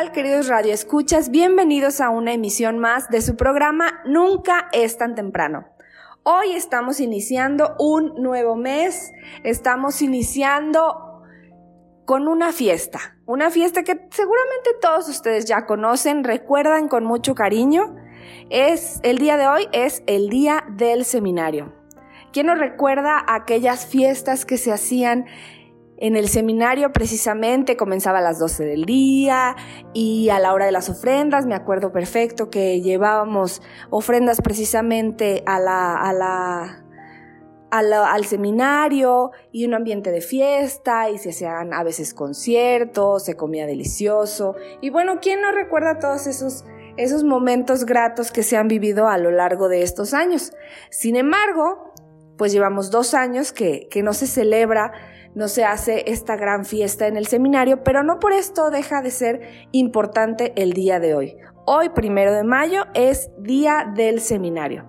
¿qué tal, queridos radioescuchas? Bienvenidos a una emisión más de su programa Nunca es tan temprano. Hoy estamos iniciando un nuevo mes, estamos iniciando con una fiesta, una fiesta que seguramente todos ustedes ya conocen, recuerdan con mucho cariño. Es el día de hoy es el día del seminario. ¿Quién nos recuerda aquellas fiestas que se hacían en el seminario precisamente comenzaba a las 12 del día y a la hora de las ofrendas, me acuerdo perfecto que llevábamos ofrendas precisamente a la, a la, al seminario y un ambiente de fiesta y se hacían a veces conciertos, se comía delicioso. Y bueno, ¿quién no recuerda todos esos, esos momentos gratos que se han vivido a lo largo de estos años? Sin embargo, pues llevamos dos años que, que no se celebra no se hace esta gran fiesta en el seminario, pero no por esto deja de ser importante el día de hoy. Hoy, primero de mayo, es Día del Seminario.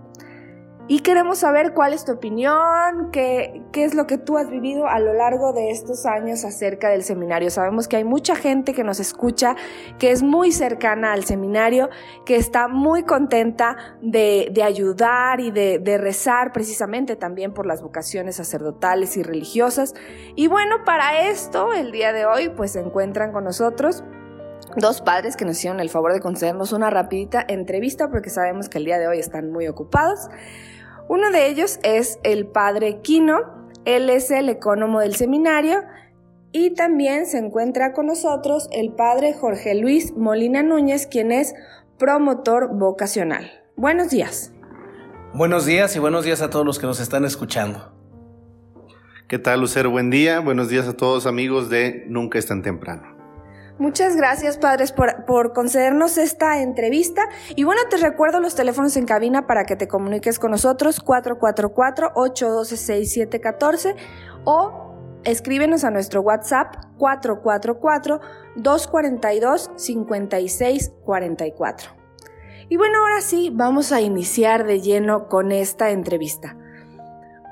Y queremos saber cuál es tu opinión, qué, qué es lo que tú has vivido a lo largo de estos años acerca del seminario. Sabemos que hay mucha gente que nos escucha, que es muy cercana al seminario, que está muy contenta de, de ayudar y de, rezar precisamente también por las vocaciones sacerdotales y religiosas. Y bueno, para esto, el día de hoy, pues se encuentran con nosotros dos padres que nos hicieron el favor de concedernos una rapidita entrevista porque sabemos que el día de hoy están muy ocupados. Uno de ellos es el padre Quino, él es el ecónomo del seminario y también se encuentra con nosotros el padre Jorge Luis Molina Núñez, quien es promotor vocacional. Buenos días. Buenos días y buenos días a todos los que nos están escuchando. ¿Qué tal, Lucero? Buen día. Buenos días a todos amigos de Nunca es tan temprano. Muchas gracias, padres, por, concedernos esta entrevista. Y bueno, te recuerdo los teléfonos en cabina para que te comuniques con nosotros, 444-812-6714 o escríbenos a nuestro WhatsApp 444-242-5644. Y bueno, ahora sí, vamos a iniciar de lleno con esta entrevista.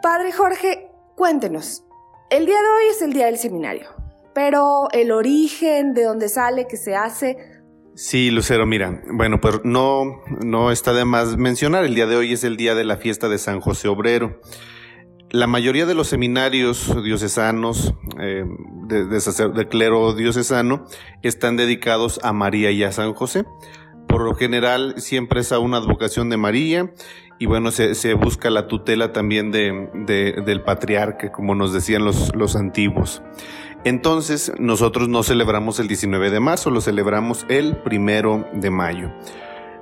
Padre Jorge, cuéntenos, el día de hoy es el día del seminario pero el origen, de dónde sale, qué se hace. Sí, Lucero, mira, bueno, pues no, no está de más mencionar, el día de hoy es el día de la fiesta de San José Obrero. La mayoría de los seminarios diocesanos, eh, de, clero diocesano, están dedicados a María y a San José. Por lo general, siempre es a una advocación de María y bueno, se, busca la tutela también de, del patriarca, como nos decían los antiguos. Entonces, nosotros no celebramos el 19 de marzo, lo celebramos el primero de mayo.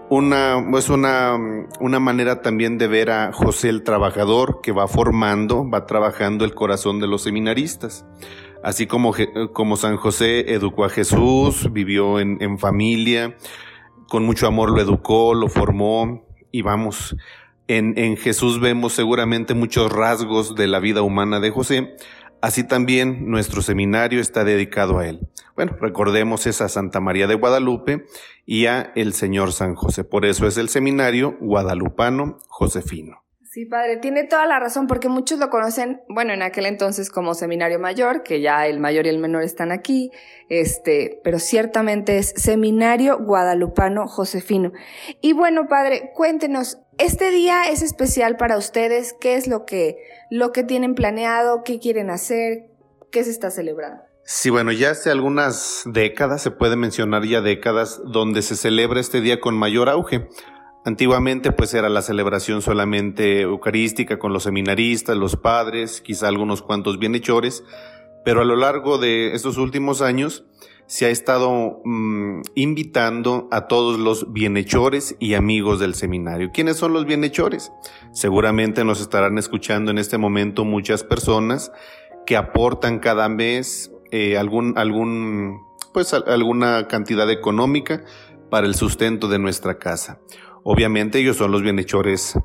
Una, es una, una manera también de ver a José el trabajador que va formando, va trabajando el corazón de los seminaristas. Así como, como San José educó a Jesús, vivió en, en familia, con mucho amor lo educó, lo formó y vamos, en, en Jesús vemos seguramente muchos rasgos de la vida humana de José, Así también nuestro seminario está dedicado a él. Bueno, recordemos esa Santa María de Guadalupe y a el Señor San José. Por eso es el seminario guadalupano Josefino. Sí, padre, tiene toda la razón, porque muchos lo conocen, bueno, en aquel entonces como Seminario Mayor, que ya el mayor y el menor están aquí, este, pero ciertamente es Seminario Guadalupano Josefino. Y bueno, padre, cuéntenos, este día es especial para ustedes, ¿qué es lo que, lo que tienen planeado, qué quieren hacer, qué se está celebrando? Sí, bueno, ya hace algunas décadas, se puede mencionar ya décadas, donde se celebra este día con mayor auge. Antiguamente pues era la celebración solamente eucarística con los seminaristas, los padres, quizá algunos cuantos bienhechores, pero a lo largo de estos últimos años se ha estado mm, invitando a todos los bienhechores y amigos del seminario. ¿Quiénes son los bienhechores? Seguramente nos estarán escuchando en este momento muchas personas que aportan cada mes eh, algún, pues alguna cantidad económica para el sustento de nuestra casa. Obviamente ellos son los bienhechores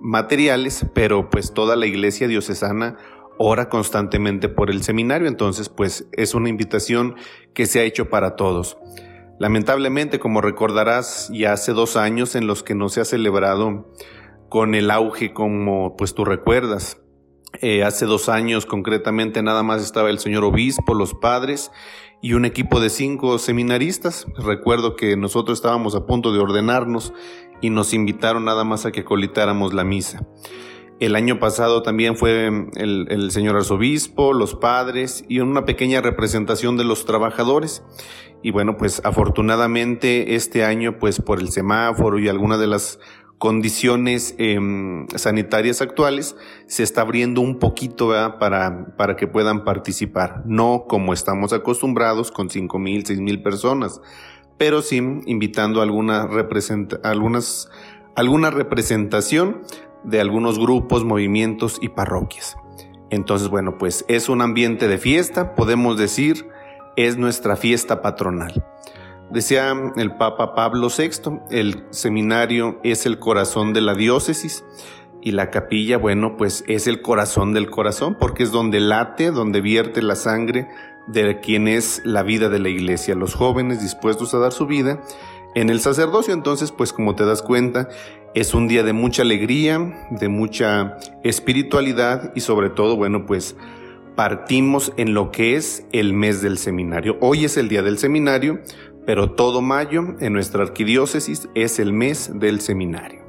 materiales, pero pues toda la iglesia diocesana ora constantemente por el seminario, entonces pues es una invitación que se ha hecho para todos. Lamentablemente, como recordarás, ya hace dos años en los que no se ha celebrado con el auge como pues tú recuerdas. Eh, hace dos años concretamente nada más estaba el señor obispo, los padres y un equipo de cinco seminaristas. Recuerdo que nosotros estábamos a punto de ordenarnos y nos invitaron nada más a que colitáramos la misa. El año pasado también fue el, el, señor arzobispo, los padres y una pequeña representación de los trabajadores. Y bueno, pues afortunadamente este año, pues por el semáforo y algunas de las condiciones em, sanitarias actuales, se está abriendo un poquito para, para que puedan participar. No como estamos acostumbrados con cinco mil, seis mil personas, pero sí invitando alguna, algunas, alguna representación de algunos grupos, movimientos y parroquias. Entonces, bueno, pues es un ambiente de fiesta, podemos decir, es nuestra fiesta patronal. Decía el Papa Pablo VI, el seminario es el corazón de la diócesis y la capilla, bueno, pues es el corazón del corazón porque es donde late, donde vierte la sangre de quien es la vida de la iglesia, los jóvenes dispuestos a dar su vida en el sacerdocio. Entonces, pues como te das cuenta, es un día de mucha alegría, de mucha espiritualidad y sobre todo, bueno, pues partimos en lo que es el mes del seminario. Hoy es el día del seminario, pero todo mayo en nuestra arquidiócesis es el mes del seminario.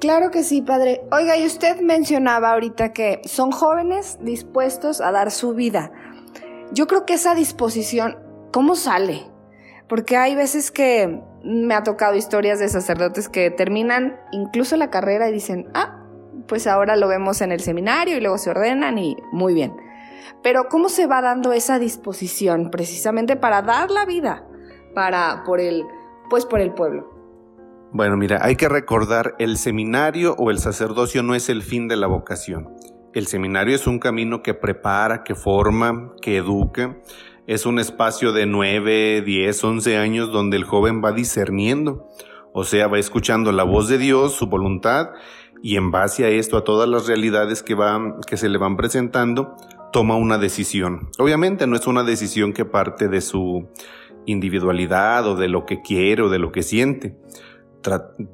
Claro que sí, padre. Oiga, y usted mencionaba ahorita que son jóvenes dispuestos a dar su vida. Yo creo que esa disposición, ¿cómo sale? Porque hay veces que me ha tocado historias de sacerdotes que terminan incluso la carrera y dicen, ah, pues ahora lo vemos en el seminario y luego se ordenan y muy bien. Pero ¿cómo se va dando esa disposición precisamente para dar la vida? para por el pues por el pueblo. Bueno, mira, hay que recordar el seminario o el sacerdocio no es el fin de la vocación. El seminario es un camino que prepara, que forma, que educa. Es un espacio de 9, 10, 11 años donde el joven va discerniendo, o sea, va escuchando la voz de Dios, su voluntad, y en base a esto, a todas las realidades que, que se le van presentando, toma una decisión. Obviamente no es una decisión que parte de su individualidad o de lo que quiere o de lo que siente.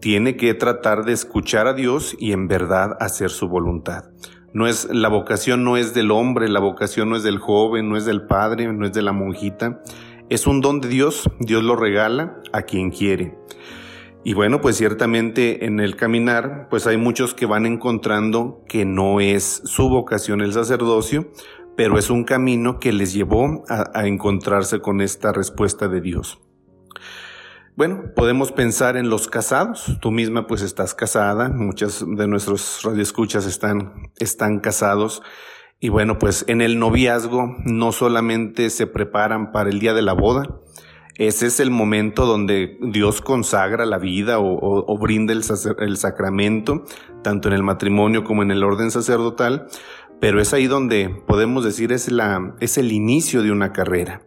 tiene que tratar de escuchar a Dios y en verdad hacer su voluntad. No es, la vocación no es del hombre, la vocación no es del joven, no es del padre, no es de la monjita. Es un don de Dios, Dios lo regala a quien quiere. Y bueno, pues ciertamente en el caminar, pues hay muchos que van encontrando que no es su vocación el sacerdocio, pero es un camino que les llevó a, encontrarse con esta respuesta de Dios. Bueno, podemos pensar en los casados. Tú misma pues estás casada, muchas de nuestros radioescuchas están, están casados. Y bueno, pues en el noviazgo no solamente se preparan para el día de la boda, ese es el momento donde Dios consagra la vida o, brinda el, el, sacramento, tanto en el matrimonio como en el orden sacerdotal, pero es ahí donde podemos decir es, la, es el inicio de una carrera.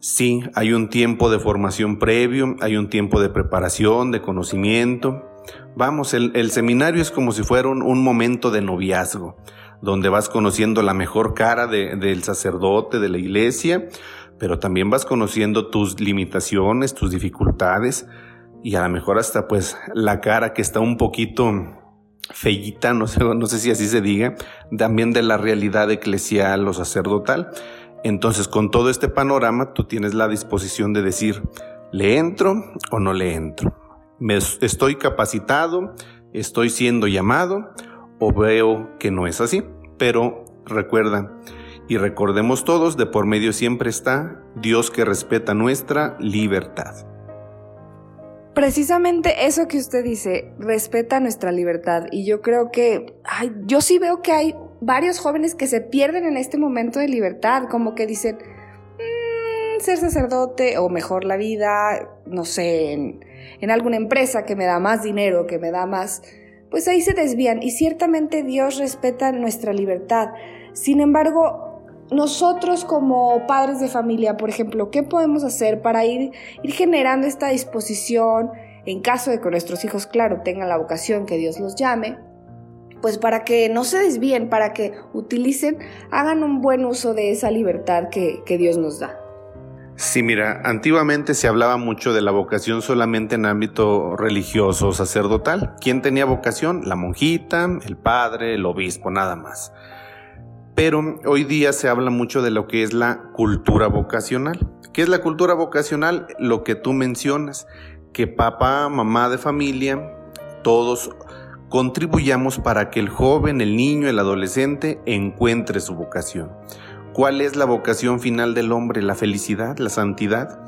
Sí, hay un tiempo de formación previo, hay un tiempo de preparación, de conocimiento. Vamos, el, seminario es como si fuera un, momento de noviazgo, donde vas conociendo la mejor cara del sacerdote, de la iglesia, pero también vas conociendo tus limitaciones, tus dificultades y a lo mejor hasta pues la cara que está un poquito fellita, no sé, no sé si así se diga, también de la realidad eclesial o sacerdotal. Entonces, con todo este panorama, tú tienes la disposición de decir, ¿le entro o no le entro? ¿Me estoy capacitado? ¿Estoy siendo llamado? ¿O veo que no es así? Pero recuerda, y recordemos todos, de por medio siempre está Dios que respeta nuestra libertad. Precisamente eso que usted dice, respeta nuestra libertad. Y yo creo que, ay, yo sí veo que hay varios jóvenes que se pierden en este momento de libertad, como que dicen, mm, ser sacerdote o mejor la vida, no sé, en, en alguna empresa que me da más dinero, que me da más, pues ahí se desvían. Y ciertamente Dios respeta nuestra libertad. Sin embargo, nosotros como padres de familia, por ejemplo, ¿qué podemos hacer para ir, ir generando esta disposición en caso de que nuestros hijos, claro, tengan la vocación que Dios los llame? Pues para que no se desvíen, para que utilicen, hagan un buen uso de esa libertad que, Dios nos da. Sí, mira, antiguamente se hablaba mucho de la vocación solamente en ámbito religioso o sacerdotal. ¿Quién tenía vocación? La monjita, el padre, el obispo, nada más. pero hoy día se habla mucho de lo que es la cultura vocacional. ¿Qué es la cultura vocacional? Lo que tú mencionas, que papá, mamá de familia, todos contribuyamos para que el joven, el niño, el adolescente encuentre su vocación. ¿Cuál es la vocación final del hombre? La felicidad, la santidad.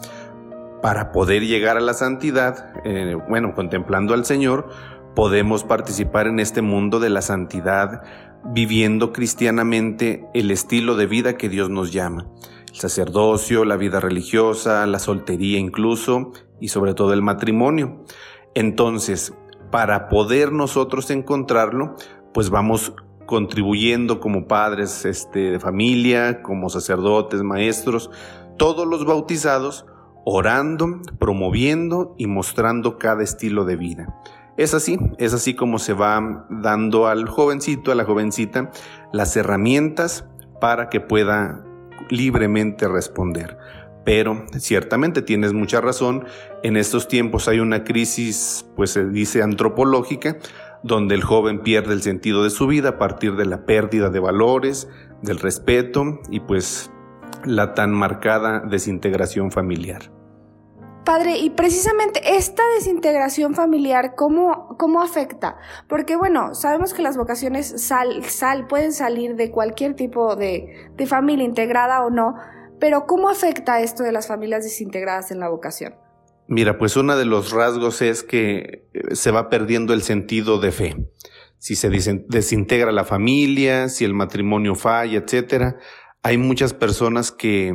Para poder llegar a la santidad, eh, bueno, contemplando al Señor, podemos participar en este mundo de la santidad, viviendo cristianamente el estilo de vida que Dios nos llama. El sacerdocio, la vida religiosa, la soltería incluso, y sobre todo el matrimonio. Entonces, para poder nosotros encontrarlo, pues vamos contribuyendo como padres este, de familia, como sacerdotes, maestros, todos los bautizados, orando, promoviendo y mostrando cada estilo de vida. Es así, es así como se va dando al jovencito, a la jovencita, las herramientas para que pueda libremente responder. Pero ciertamente tienes mucha razón, en estos tiempos hay una crisis, pues se dice antropológica, donde el joven pierde el sentido de su vida a partir de la pérdida de valores, del respeto y pues la tan marcada desintegración familiar. Padre, y precisamente esta desintegración familiar, ¿cómo, cómo afecta? Porque bueno, sabemos que las vocaciones sal, sal, pueden salir de cualquier tipo de, de familia, integrada o no, pero ¿cómo afecta esto de las familias desintegradas en la vocación? Mira, pues uno de los rasgos es que eh, se va perdiendo el sentido de fe. Si se desintegra la familia, si el matrimonio falla, etcétera, hay muchas personas que,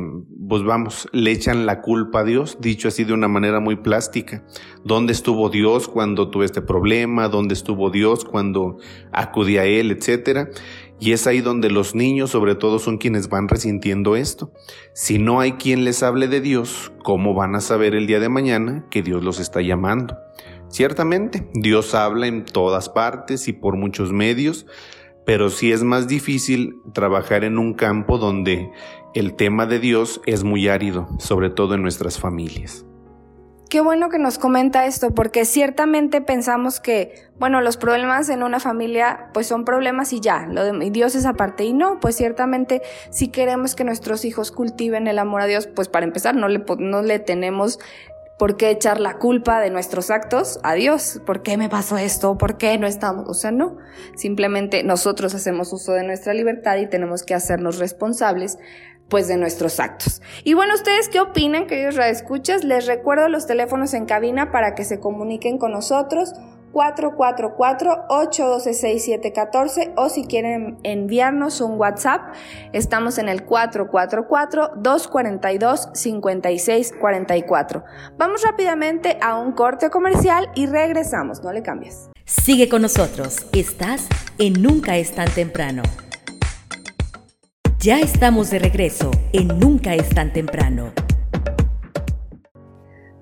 pues vamos, le echan la culpa a Dios, dicho así de una manera muy plástica. ¿Dónde estuvo Dios cuando tuve este problema? ¿Dónde estuvo Dios cuando acudí a Él, etcétera? Y es ahí donde los niños sobre todo son quienes van resintiendo esto. Si no hay quien les hable de Dios, ¿cómo van a saber el día de mañana que Dios los está llamando? Ciertamente, Dios habla en todas partes y por muchos medios, pero sí es más difícil trabajar en un campo donde el tema de Dios es muy árido, sobre todo en nuestras familias. Qué bueno que nos comenta esto, porque ciertamente pensamos que, bueno, los problemas en una familia, pues son problemas y ya, lo de Dios es aparte. Y no, pues ciertamente, si queremos que nuestros hijos cultiven el amor a Dios, pues para empezar, no le, no le tenemos por qué echar la culpa de nuestros actos a Dios. ¿Por qué me pasó esto? ¿Por qué no estamos? O sea, no. Simplemente nosotros hacemos uso de nuestra libertad y tenemos que hacernos responsables pues de nuestros actos. Y bueno, ¿ustedes qué opinan, queridos radioescuchas? Les recuerdo los teléfonos en cabina para que se comuniquen con nosotros. 444-812-6714 o si quieren enviarnos un WhatsApp, estamos en el 444-242-5644. Vamos rápidamente a un corte comercial y regresamos, no le cambies. Sigue con nosotros, estás en Nunca es tan temprano. Ya estamos de regreso en Nunca es tan temprano.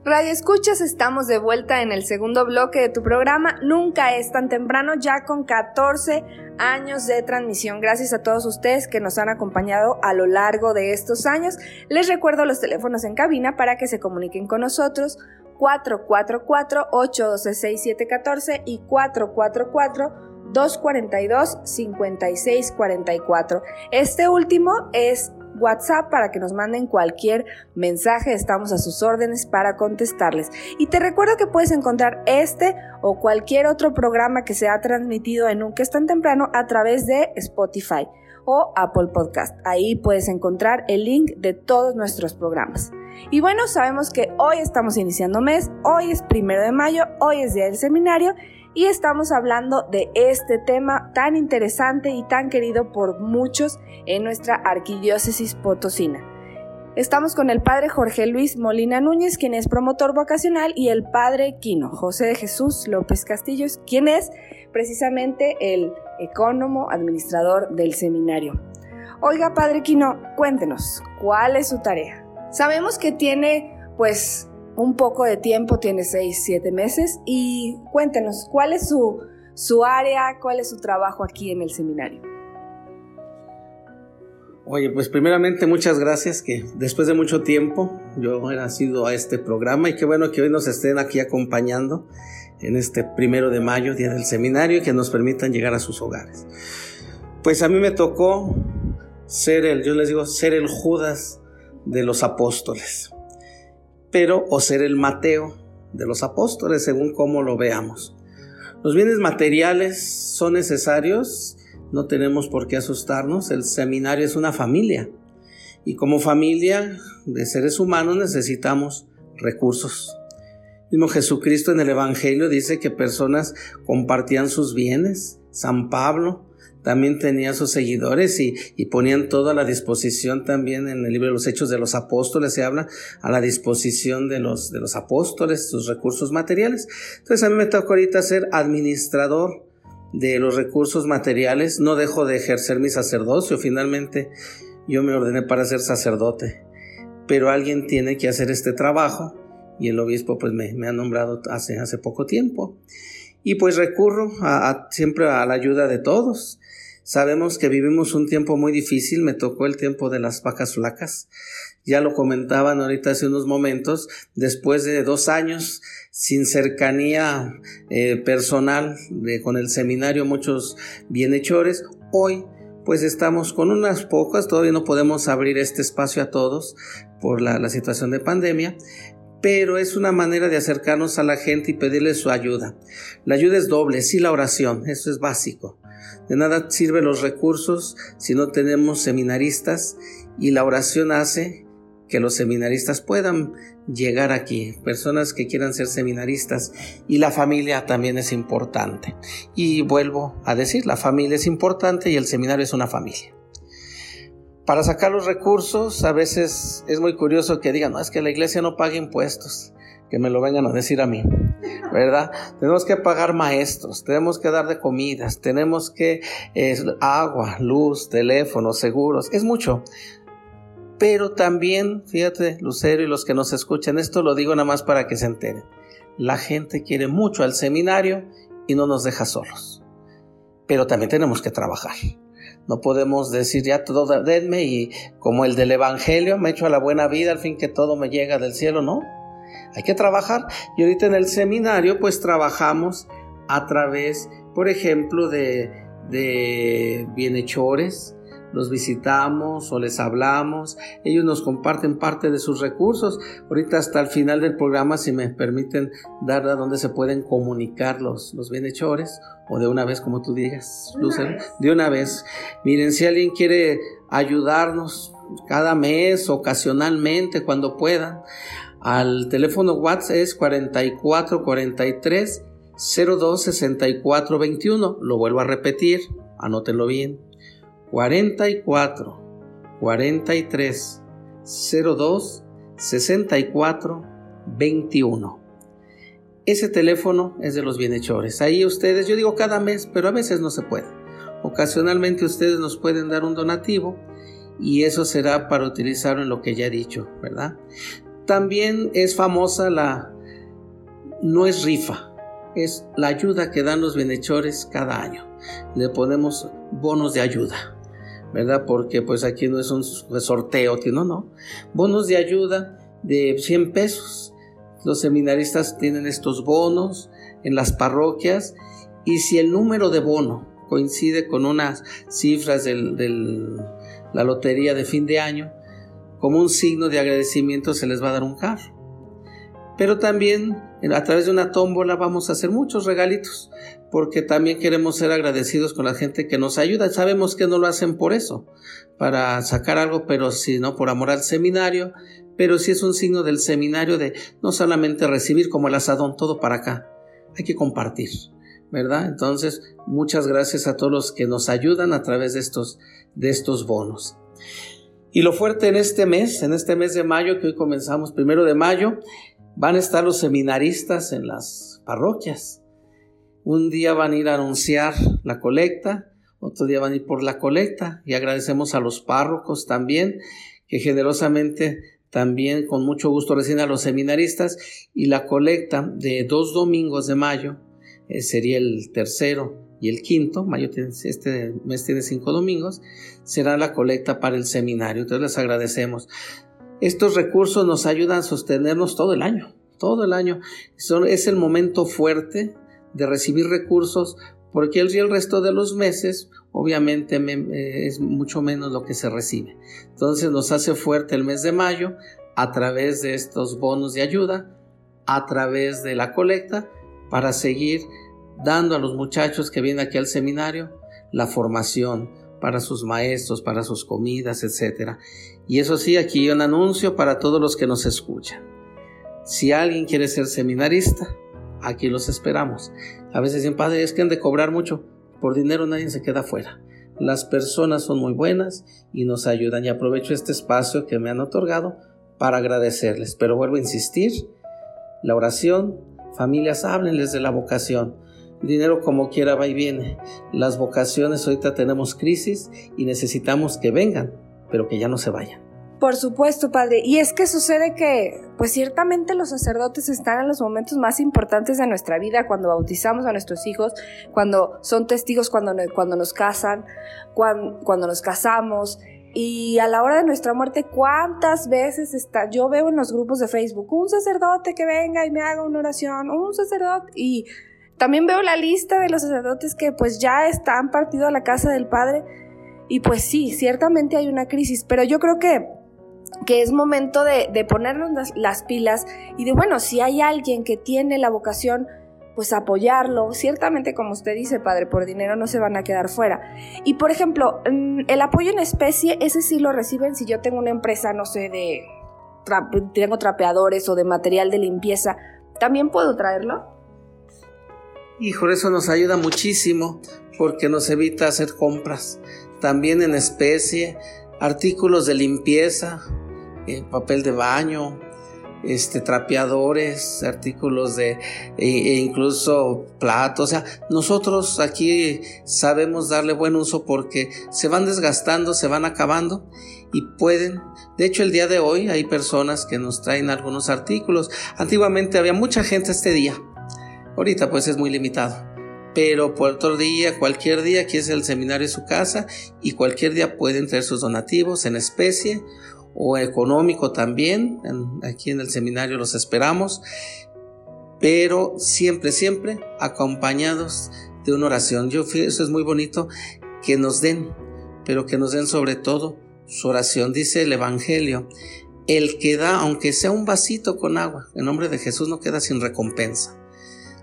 Radio Escuchas, estamos de vuelta en el segundo bloque de tu programa. Nunca es tan temprano, ya con 14 años de transmisión. Gracias a todos ustedes que nos han acompañado a lo largo de estos años. Les recuerdo los teléfonos en cabina para que se comuniquen con nosotros. 444-812-6714 y 444 242-5644. Este último es WhatsApp para que nos manden cualquier mensaje, estamos a sus órdenes para contestarles. Y te recuerdo que puedes encontrar este o cualquier otro programa que se ha transmitido en un que es tan temprano a través de Spotify o Apple Podcast. Ahí puedes encontrar el link de todos nuestros programas. Y bueno, sabemos que hoy estamos iniciando mes, hoy es primero de mayo, hoy es día del seminario y estamos hablando de este tema tan interesante y tan querido por muchos en nuestra arquidiócesis potosina. Estamos con el padre Jorge Luis Molina Núñez, quien es promotor vocacional, y el padre Quino, José de Jesús López Castillos, quien es precisamente el ecónomo administrador del seminario. Oiga, padre Quino, cuéntenos, ¿cuál es su tarea? Sabemos que tiene, pues, un poco de tiempo, tiene seis, siete meses. Y cuéntenos, ¿cuál es su, su área, cuál es su trabajo aquí en el seminario? Oye, pues primeramente muchas gracias que después de mucho tiempo yo he nacido a este programa y qué bueno que hoy nos estén aquí acompañando en este primero de mayo, día del seminario, y que nos permitan llegar a sus hogares. Pues a mí me tocó ser el, yo les digo, ser el Judas de los apóstoles, pero o ser el Mateo de los apóstoles, según cómo lo veamos. Los bienes materiales son necesarios, no tenemos por qué asustarnos, el seminario es una familia y como familia de seres humanos necesitamos recursos. Mismo Jesucristo en el Evangelio dice que personas compartían sus bienes. San Pablo también tenía sus seguidores y, ponían todo a la disposición también en el libro de los Hechos de los Apóstoles, se habla a la disposición de los, de los apóstoles, sus recursos materiales. Entonces a mí me toca ahorita ser administrador de los recursos materiales, no dejo de ejercer mi sacerdocio, finalmente yo me ordené para ser sacerdote, pero alguien tiene que hacer este trabajo y el obispo pues me, ha nombrado hace, hace poco tiempo. Y pues recurro a, siempre a la ayuda de todos. Sabemos que vivimos un tiempo muy difícil, me tocó el tiempo de las vacas flacas. Ya lo comentaban ahorita hace unos momentos, después de dos años sin cercanía eh, personal de, con el seminario, muchos bienhechores, hoy pues estamos con unas pocas, todavía no podemos abrir este espacio a todos por la, la situación de pandemia, pero es una manera de acercarnos a la gente y pedirle su ayuda. La ayuda es doble, sí la oración, eso es básico. De nada sirven los recursos si no tenemos seminaristas y la oración hace que los seminaristas puedan llegar aquí, personas que quieran ser seminaristas y la familia también es importante. Y vuelvo a decir, la familia es importante y el seminario es una familia. Para sacar los recursos, a veces es muy curioso que digan, no, es que la iglesia no paga impuestos, que me lo vengan a decir a mí, ¿verdad? Tenemos que pagar maestros, tenemos que dar de comidas, tenemos que agua, luz, teléfono, seguros, es mucho. Pero también, fíjate, Lucero y los que nos escuchan, esto lo digo nada más para que se enteren. La gente quiere mucho al seminario y no nos deja solos. Pero también tenemos que trabajar. No podemos decir ya todo denme y como el del Evangelio me echo a la buena vida al fin que todo me llega del cielo, no. Hay que trabajar. Y ahorita en el seminario pues trabajamos a través, por ejemplo, de, de bienhechores, los visitamos o les hablamos, ellos nos comparten parte de sus recursos. Ahorita hasta el final del programa, si me permiten dar a dónde se pueden comunicar los, los bienhechores, o de una vez, como tú digas, Lucero, de una vez. Miren, si alguien quiere ayudarnos cada mes, ocasionalmente, cuando puedan, al teléfono WhatsApp es 4443 02 64 21. Lo vuelvo a repetir, anótenlo bien. 44 43 02 64 21. Ese teléfono es de los bienhechores. Ahí ustedes, yo digo cada mes, pero a veces no se puede. Ocasionalmente ustedes nos pueden dar un donativo y eso será para utilizarlo en lo que ya he dicho, ¿verdad? También es famosa la, no es rifa, es la ayuda que dan los bienhechores cada año. Le ponemos bonos de ayuda. ¿verdad? Porque pues aquí no es un sorteo, no, no. Bonos de ayuda de 100 pesos. Los seminaristas tienen estos bonos en las parroquias y si el número de bono coincide con unas cifras de la lotería de fin de año, como un signo de agradecimiento se les va a dar un carro. Pero también a través de una tómbola vamos a hacer muchos regalitos porque también queremos ser agradecidos con la gente que nos ayuda. Sabemos que no lo hacen por eso, para sacar algo, pero sino por amor al seminario, pero sí es un signo del seminario de no solamente recibir como el asadón, todo para acá, hay que compartir, ¿verdad? Entonces, muchas gracias a todos los que nos ayudan a través de estos, de estos bonos. Y lo fuerte en este mes, en este mes de mayo, que hoy comenzamos primero de mayo, van a estar los seminaristas en las parroquias. Un día van a ir a anunciar la colecta, otro día van a ir por la colecta y agradecemos a los párrocos también que generosamente también con mucho gusto reciben a los seminaristas y la colecta de dos domingos de mayo eh, sería el tercero y el quinto, mayo este mes tiene cinco domingos, será la colecta para el seminario. Entonces les agradecemos. Estos recursos nos ayudan a sostenernos todo el año, todo el año. Es el momento fuerte de recibir recursos porque el, el resto de los meses obviamente eh, es mucho menos lo que se recibe. Entonces nos hace fuerte el mes de mayo a través de estos bonos de ayuda, a través de la colecta, para seguir dando a los muchachos que vienen aquí al seminario la formación para sus maestros, para sus comidas, etc. Y eso sí, aquí un anuncio para todos los que nos escuchan. Si alguien quiere ser seminarista, aquí los esperamos. A veces dicen, padre, es que han de cobrar mucho. Por dinero nadie se queda fuera. Las personas son muy buenas y nos ayudan y aprovecho este espacio que me han otorgado para agradecerles. Pero vuelvo a insistir, la oración, familias, háblenles de la vocación. Dinero como quiera va y viene. Las vocaciones ahorita tenemos crisis y necesitamos que vengan, pero que ya no se vayan. Por supuesto, padre. Y es que sucede que, pues ciertamente los sacerdotes están en los momentos más importantes de nuestra vida, cuando bautizamos a nuestros hijos, cuando son testigos, cuando, cuando nos casan, cuando, cuando nos casamos. Y a la hora de nuestra muerte, ¿cuántas veces está? Yo veo en los grupos de Facebook un sacerdote que venga y me haga una oración, un sacerdote. Y también veo la lista de los sacerdotes que pues ya están partido a la casa del Padre. Y pues sí, ciertamente hay una crisis, pero yo creo que que es momento de, de ponernos las, pilas y de, bueno, si hay alguien que tiene la vocación, pues apoyarlo. Ciertamente, como usted dice, padre, por dinero no se van a quedar fuera. Y, por ejemplo, mm, el apoyo en especie, ese sí lo reciben si yo tengo una empresa, no sé, de... tengo trapeadores o de material de limpieza. ¿También puedo traerlo? Hijo, eso nos ayuda muchísimo porque nos evita hacer compras. También en especie, artículos de limpieza, eh, papel de baño, este, trapeadores, artículos de, e, e incluso platos. O sea, nosotros aquí sabemos darle buen uso porque se van desgastando, se van acabando y pueden. De hecho, el día de hoy hay personas que nos traen algunos artículos. Antiguamente había mucha gente este día. Ahorita pues es muy limitado pero por otro día, cualquier día, aquí es el seminario de su casa y cualquier día pueden traer sus donativos en especie o económico también. aquí en el seminario los esperamos, pero siempre, siempre acompañados de una oración. Yo eso es muy bonito que nos den, pero que nos den sobre todo su oración. Dice el Evangelio, el que da, aunque sea un vasito con agua, en nombre de Jesús no queda sin recompensa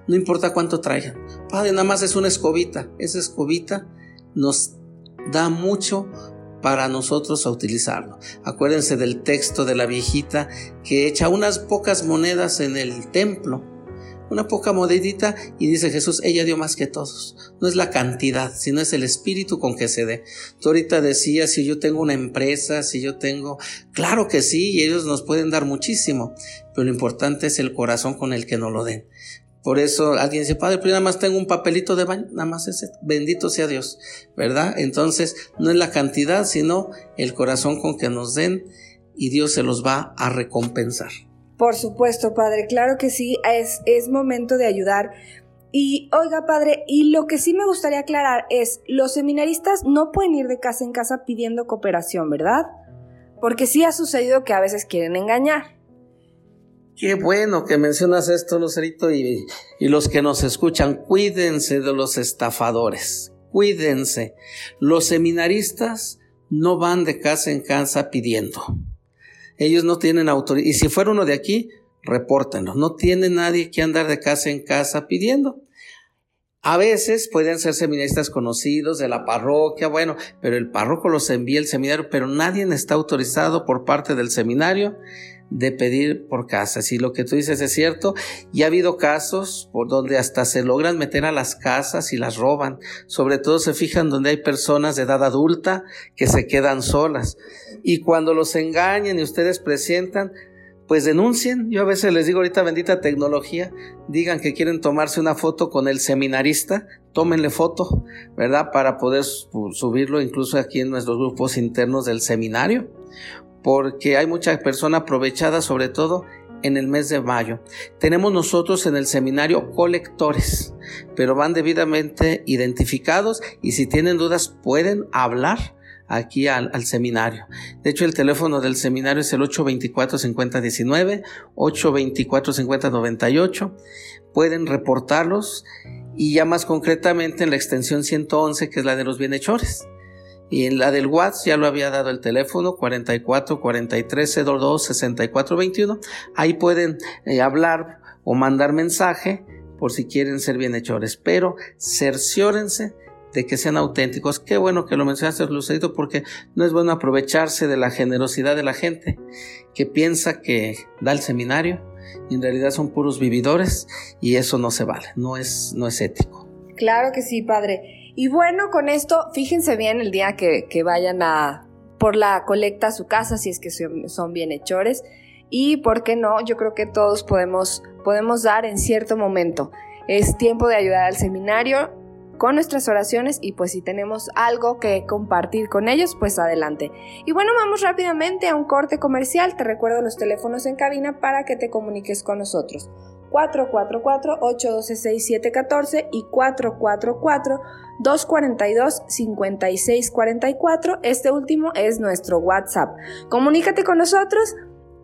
no importa cuánto traigan. Padre, nada más es una escobita. Esa escobita nos da mucho para nosotros a utilizarlo. Acuérdense del texto de la viejita que echa unas pocas monedas en el templo, una poca monedita y dice Jesús, ella dio más que todos. No es la cantidad, sino es el espíritu con que se dé. Tú ahorita decías, si yo tengo una empresa, si yo tengo, claro que sí, y ellos nos pueden dar muchísimo, pero lo importante es el corazón con el que nos lo den. Por eso alguien dice, Padre, pero nada más tengo un papelito de baño, nada más ese, bendito sea Dios, ¿verdad? Entonces, no es la cantidad, sino el corazón con que nos den y Dios se los va a recompensar. Por supuesto, Padre, claro que sí, es, es momento de ayudar. Y oiga, Padre, y lo que sí me gustaría aclarar es, los seminaristas no pueden ir de casa en casa pidiendo cooperación, ¿verdad? Porque sí ha sucedido que a veces quieren engañar. Qué bueno que mencionas esto, Lucerito, y, y los que nos escuchan, cuídense de los estafadores, cuídense. Los seminaristas no van de casa en casa pidiendo. Ellos no tienen autoridad. Y si fuera uno de aquí, repórtenlo. No tiene nadie que andar de casa en casa pidiendo. A veces pueden ser seminaristas conocidos de la parroquia, bueno, pero el párroco los envía al seminario, pero nadie está autorizado por parte del seminario de pedir por casa. Si lo que tú dices es cierto, y ha habido casos por donde hasta se logran meter a las casas y las roban. Sobre todo se fijan donde hay personas de edad adulta que se quedan solas. Y cuando los engañan y ustedes presentan, pues denuncien. Yo a veces les digo ahorita bendita tecnología, digan que quieren tomarse una foto con el seminarista, tómenle foto, ¿verdad? Para poder subirlo incluso aquí en nuestros grupos internos del seminario porque hay muchas personas aprovechadas, sobre todo en el mes de mayo. Tenemos nosotros en el seminario colectores, pero van debidamente identificados y si tienen dudas pueden hablar aquí al, seminario. De hecho, el teléfono del seminario es el 824-5019, 824-5098. Pueden reportarlos y ya más concretamente en la extensión 111 que es la de los bienhechores. Y en la del WhatsApp ya lo había dado el teléfono 44 43 02 64 21. Ahí pueden eh, hablar o mandar mensaje por si quieren ser bienhechores, pero cerciórense de que sean auténticos. Qué bueno que lo mencionaste, Lucerito, porque no es bueno aprovecharse de la generosidad de la gente que piensa que da el seminario y en realidad son puros vividores y eso no se vale, no es, no es ético. Claro que sí, padre. Y bueno, con esto, fíjense bien el día que, vayan a por la colecta a su casa, si es que son, bienhechores. Y por qué no, yo creo que todos podemos, podemos dar en cierto momento. Es tiempo de ayudar al seminario con nuestras oraciones y pues si tenemos algo que compartir con ellos, pues adelante. Y bueno, vamos rápidamente a un corte comercial. Te recuerdo los teléfonos en cabina para que te comuniques con nosotros. 444-812-6714 y 444-242-5644. Este último es nuestro WhatsApp. Comunícate con nosotros.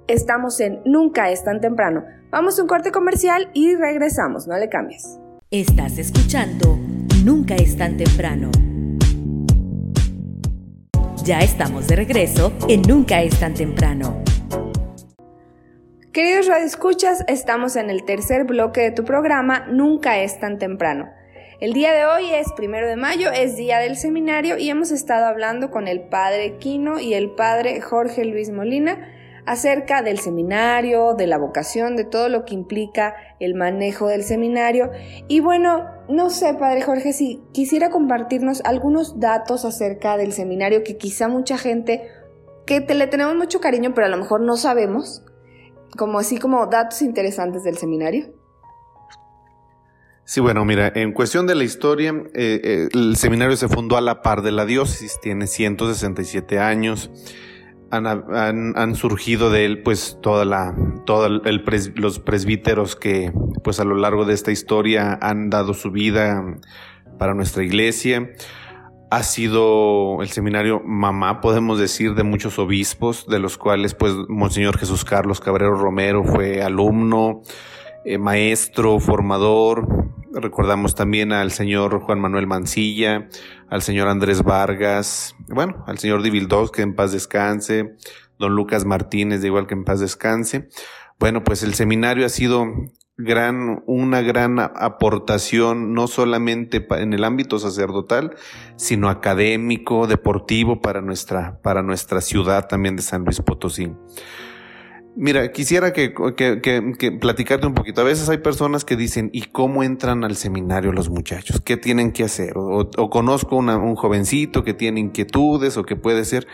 Estamos en Nunca es tan temprano. Vamos a un corte comercial y regresamos. No le cambies. Estás escuchando Nunca es tan temprano. Ya estamos de regreso en Nunca es tan temprano. Queridos radioescuchas, estamos en el tercer bloque de tu programa Nunca es tan temprano. El día de hoy es primero de mayo, es día del seminario y hemos estado hablando con el padre Quino y el padre Jorge Luis Molina acerca del seminario, de la vocación, de todo lo que implica el manejo del seminario. Y bueno, no sé, padre Jorge, si quisiera compartirnos algunos datos acerca del seminario que quizá mucha gente, que te, le tenemos mucho cariño, pero a lo mejor no sabemos como así como datos interesantes del seminario. Sí, bueno, mira, en cuestión de la historia, eh, eh, el seminario se fundó a la par de la diócesis, tiene 167 años. Han, surgido de él, pues, toda la, todos los presbíteros que, pues, a lo largo de esta historia han dado su vida para nuestra iglesia ha sido el seminario mamá, podemos decir, de muchos obispos, de los cuales, pues, Monseñor Jesús Carlos Cabrero Romero fue alumno, eh, maestro, formador. Recordamos también al señor Juan Manuel Mancilla, al señor Andrés Vargas, bueno, al señor Divildós, que en paz descanse, don Lucas Martínez, de igual que en paz descanse. Bueno, pues el seminario ha sido gran, una gran aportación, no solamente en el ámbito sacerdotal, sino académico, deportivo para nuestra, para nuestra ciudad también de San Luis Potosí. Mira, quisiera que, que, platicarte un poquito. A veces hay personas que dicen, ¿y cómo entran al seminario los muchachos? ¿Qué tienen que hacer? O, conozco un jovencito que tiene inquietudes o que puede ser.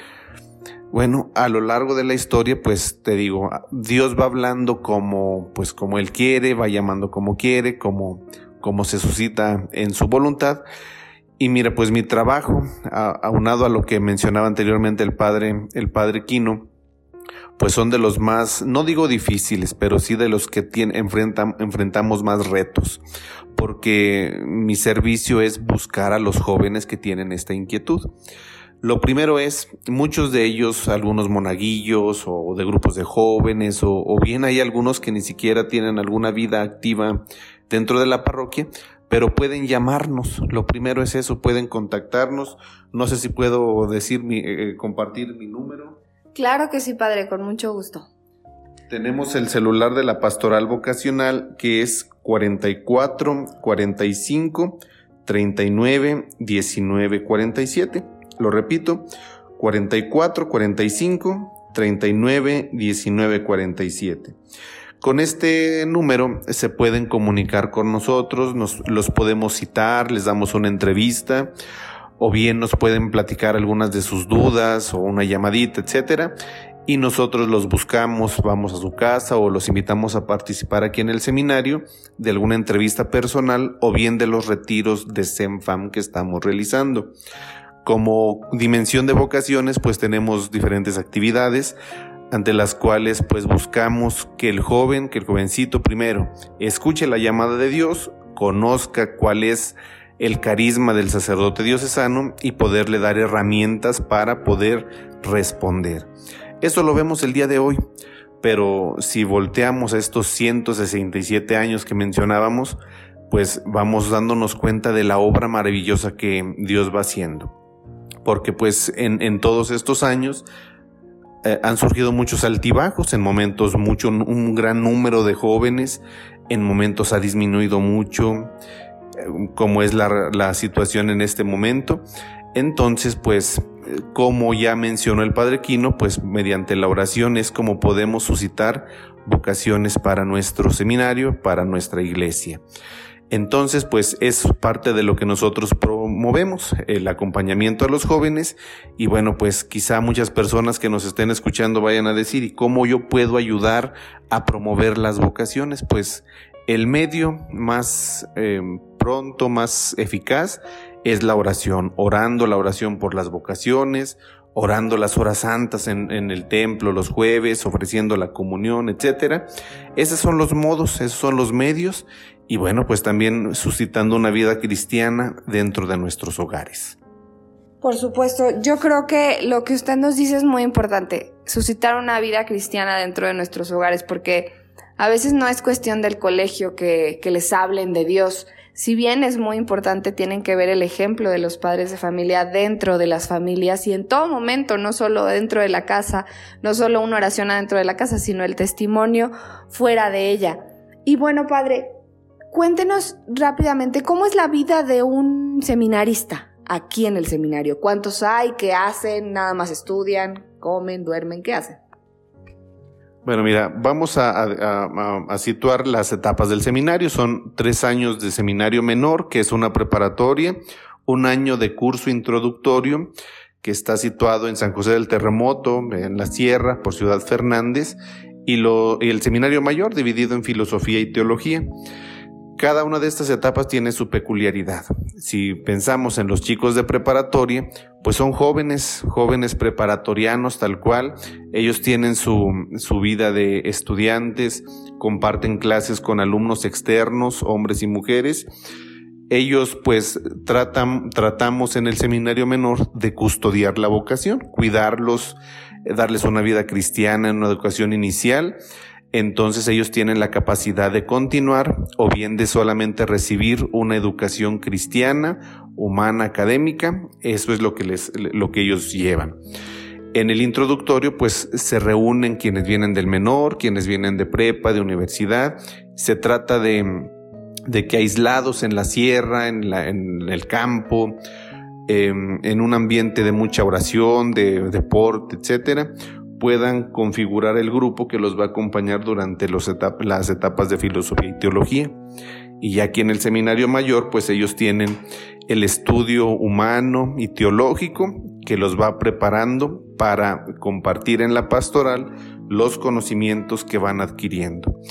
Bueno, a lo largo de la historia, pues te digo, Dios va hablando como, pues como Él quiere, va llamando como quiere, como, como se suscita en su voluntad. Y mira, pues mi trabajo, aunado a lo que mencionaba anteriormente el padre, el padre Quino, pues son de los más, no digo difíciles, pero sí de los que enfrentamos más retos, porque mi servicio es buscar a los jóvenes que tienen esta inquietud. Lo primero es, muchos de ellos, algunos monaguillos o de grupos de jóvenes, o, bien hay algunos que ni siquiera tienen alguna vida activa dentro de la parroquia, pero pueden llamarnos. Lo primero es eso, pueden contactarnos. No sé si puedo decir, mi, eh, eh, compartir mi número. Claro que sí, padre, con mucho gusto. Tenemos el celular de la pastoral vocacional que es 44 45 39 19 47. Lo repito, 44 45 39 19 47. Con este número se pueden comunicar con nosotros, nos los podemos citar, les damos una entrevista o bien nos pueden platicar algunas de sus dudas o una llamadita, etcétera, y nosotros los buscamos, vamos a su casa o los invitamos a participar aquí en el seminario de alguna entrevista personal o bien de los retiros de SEMFAM que estamos realizando. Como dimensión de vocaciones, pues tenemos diferentes actividades ante las cuales pues buscamos que el joven, que el jovencito primero escuche la llamada de Dios, conozca cuál es el carisma del sacerdote diocesano y poderle dar herramientas para poder responder. Eso lo vemos el día de hoy, pero si volteamos a estos 167 años que mencionábamos, pues vamos dándonos cuenta de la obra maravillosa que Dios va haciendo. Porque pues en, todos estos años eh, han surgido muchos altibajos, en momentos mucho, un gran número de jóvenes, en momentos ha disminuido mucho, eh, como es la, la situación en este momento. Entonces, pues, como ya mencionó el Padre Quino, pues mediante la oración es como podemos suscitar vocaciones para nuestro seminario, para nuestra iglesia. Entonces, pues es parte de lo que nosotros promovemos, el acompañamiento a los jóvenes y bueno, pues quizá muchas personas que nos estén escuchando vayan a decir, ¿y cómo yo puedo ayudar a promover las vocaciones? Pues el medio más eh, pronto, más eficaz es la oración, orando la oración por las vocaciones, orando las horas santas en, el templo los jueves, ofreciendo la comunión, etcétera. Esos son los modos, esos son los medios y bueno, pues también suscitando una vida cristiana dentro de nuestros hogares. Por supuesto, yo creo que lo que usted nos dice es muy importante, suscitar una vida cristiana dentro de nuestros hogares, porque a veces no es cuestión del colegio que, que les hablen de Dios, si bien es muy importante, tienen que ver el ejemplo de los padres de familia dentro de las familias y en todo momento, no solo dentro de la casa, no solo una oración adentro de la casa, sino el testimonio fuera de ella. Y bueno, padre, cuéntenos rápidamente cómo es la vida de un seminarista aquí en el seminario. ¿Cuántos hay? ¿Qué hacen? ¿Nada más estudian? ¿Comen? ¿Duermen? ¿Qué hacen? Bueno, mira, vamos a, situar las etapas del seminario. Son tres años de seminario menor, que es una preparatoria, un año de curso introductorio, que está situado en San José del Terremoto, en la Sierra, por Ciudad Fernández, y, el seminario mayor, dividido en filosofía y teología. Cada una de estas etapas tiene su peculiaridad. Si pensamos en los chicos de preparatoria, pues son jóvenes, jóvenes preparatorianos tal cual. Ellos tienen su, vida de estudiantes, comparten clases con alumnos externos, hombres y mujeres. Ellos pues tratan, tratamos en el seminario menor de custodiar la vocación, cuidarlos, darles una vida cristiana, una educación inicial entonces ellos tienen la capacidad de continuar o bien de solamente recibir una educación cristiana, humana, académica. Eso es lo que, les, lo que ellos llevan. En el introductorio, pues se reúnen quienes vienen del menor, quienes vienen de prepa, de universidad. Se trata de, de que aislados en la sierra, en, la, en el campo, em, en un ambiente de mucha oración, de deporte, etcétera, puedan configurar el grupo que los va a acompañar durante las etapas de filosofía y teología. Y ya aquí en el seminario mayor, pues ellos tienen el estudio humano y teológico que los va preparando para compartir en la pastoral los conocimientos que van adquiriendo.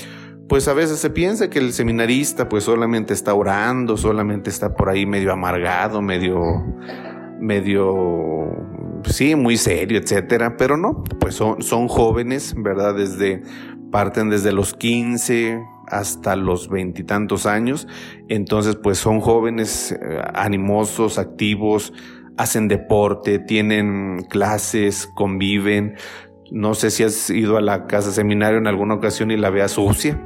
Pues a veces se piensa que el seminarista pues solamente está orando, solamente está por ahí medio amargado, medio medio sí, muy serio, etcétera, pero no, pues son, son jóvenes, ¿verdad? Desde, parten desde los 15 hasta los veintitantos años, entonces pues son jóvenes eh, animosos, activos, hacen deporte, tienen clases, conviven. No sé si has ido a la casa seminario en alguna ocasión y la veas sucia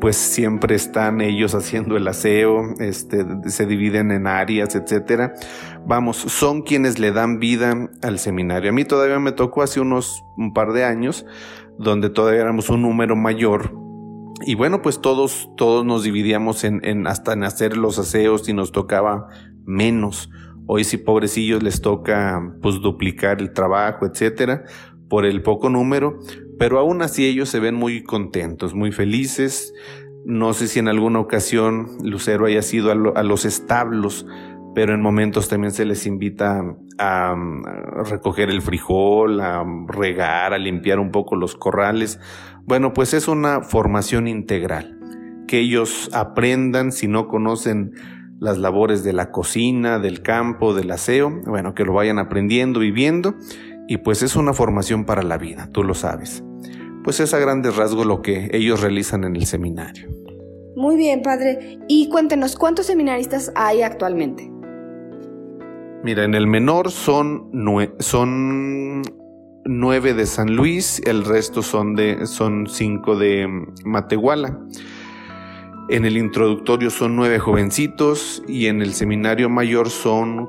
pues siempre están ellos haciendo el aseo, este, se dividen en áreas, etcétera. Vamos, son quienes le dan vida al seminario. A mí todavía me tocó hace unos un par de años, donde todavía éramos un número mayor. Y bueno, pues todos, todos nos dividíamos en, hasta en hacer los aseos y nos tocaba menos. Hoy sí, pobrecillos, les toca pues duplicar el trabajo, etcétera, por el poco número, pero aún así ellos se ven muy contentos, muy felices. No sé si en alguna ocasión Lucero haya sido a, los establos, pero en momentos también se les invita a, recoger el frijol, a regar, a limpiar un poco los corrales. Bueno, pues es una formación integral, que ellos aprendan si no conocen las labores de la cocina, del campo, del aseo, bueno, que lo vayan aprendiendo, viviendo y pues es una formación para la vida, tú lo sabes. Pues es a grandes rasgos lo que ellos realizan en el seminario. Muy bien, padre. Y cuéntenos, ¿cuántos seminaristas hay actualmente? Mira, en el menor son, son nueve de San Luis, el resto son, de, son cinco de Matehuala. En el introductorio son nueve jovencitos y en el seminario mayor son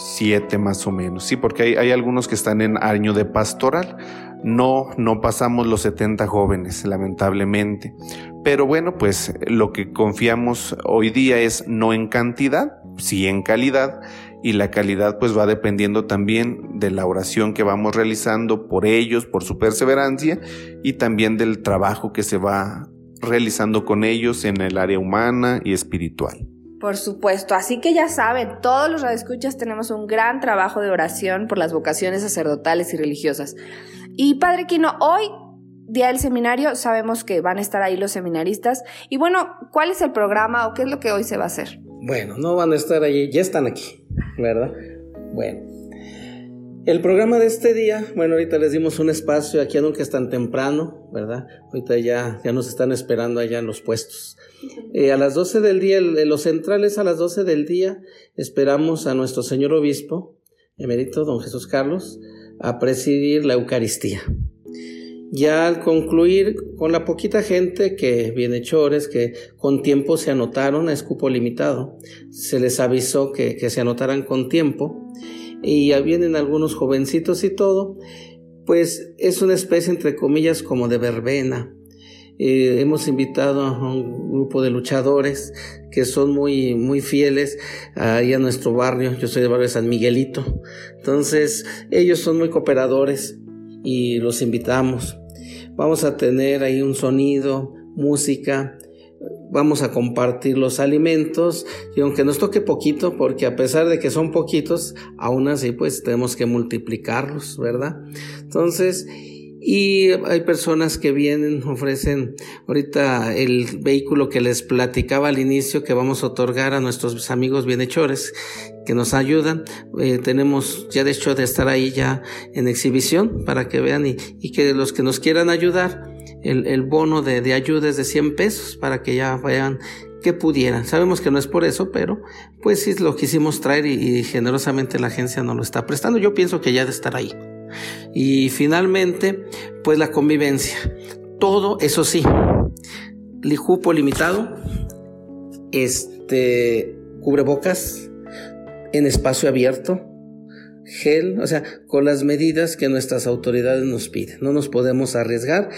47 más o menos. Sí, porque hay, hay algunos que están en año de pastoral. No, no pasamos los 70 jóvenes, lamentablemente. Pero bueno, pues lo que confiamos hoy día es no en cantidad, sí en calidad y la calidad pues va dependiendo también de la oración que vamos realizando por ellos, por su perseverancia y también del trabajo que se va realizando con ellos en el área humana y espiritual. Por supuesto, así que ya saben, todos los radioescuchas tenemos un gran trabajo de oración por las vocaciones sacerdotales y religiosas. Y Padre Quino, hoy, día del seminario, sabemos que van a estar ahí los seminaristas. Y bueno, ¿cuál es el programa o qué es lo que hoy se va a hacer? Bueno, no van a estar allí, ya están aquí, ¿verdad? Bueno. El programa de este día, bueno, ahorita les dimos un espacio, aquí nunca es tan temprano, ¿verdad? Ahorita ya, ya nos están esperando allá en los puestos. Eh, a las 12 del día, los centrales a las 12 del día, esperamos a nuestro señor obispo, emérito, don Jesús Carlos, a presidir la Eucaristía. Ya al concluir con la poquita gente que viene chores, que con tiempo se anotaron a escupo limitado, se les avisó que, que se anotaran con tiempo y ya vienen algunos jovencitos y todo, pues es una especie entre comillas como de verbena. Eh, hemos invitado a un grupo de luchadores que son muy, muy fieles ahí a nuestro barrio. Yo soy del barrio de San Miguelito. Entonces, ellos son muy cooperadores y los invitamos. Vamos a tener ahí un sonido, música, vamos a compartir los alimentos y aunque nos toque poquito, porque a pesar de que son poquitos, aún así pues tenemos que multiplicarlos, ¿verdad? Entonces, y hay personas que vienen, ofrecen ahorita el vehículo que les platicaba al inicio que vamos a otorgar a nuestros amigos bienhechores que nos ayudan. Eh, tenemos ya de hecho de estar ahí ya en exhibición para que vean y, y que los que nos quieran ayudar, el, bono de, de ayuda es de 100 pesos para que ya vean que pudieran. Sabemos que no es por eso, pero pues sí lo quisimos traer y, y generosamente la agencia nos lo está prestando. Yo pienso que ya de estar ahí. Y finalmente, pues la convivencia. Todo, eso sí, lijupo limitado, este, cubrebocas en espacio abierto, gel, o sea, con las medidas que nuestras autoridades nos piden. No nos podemos arriesgar,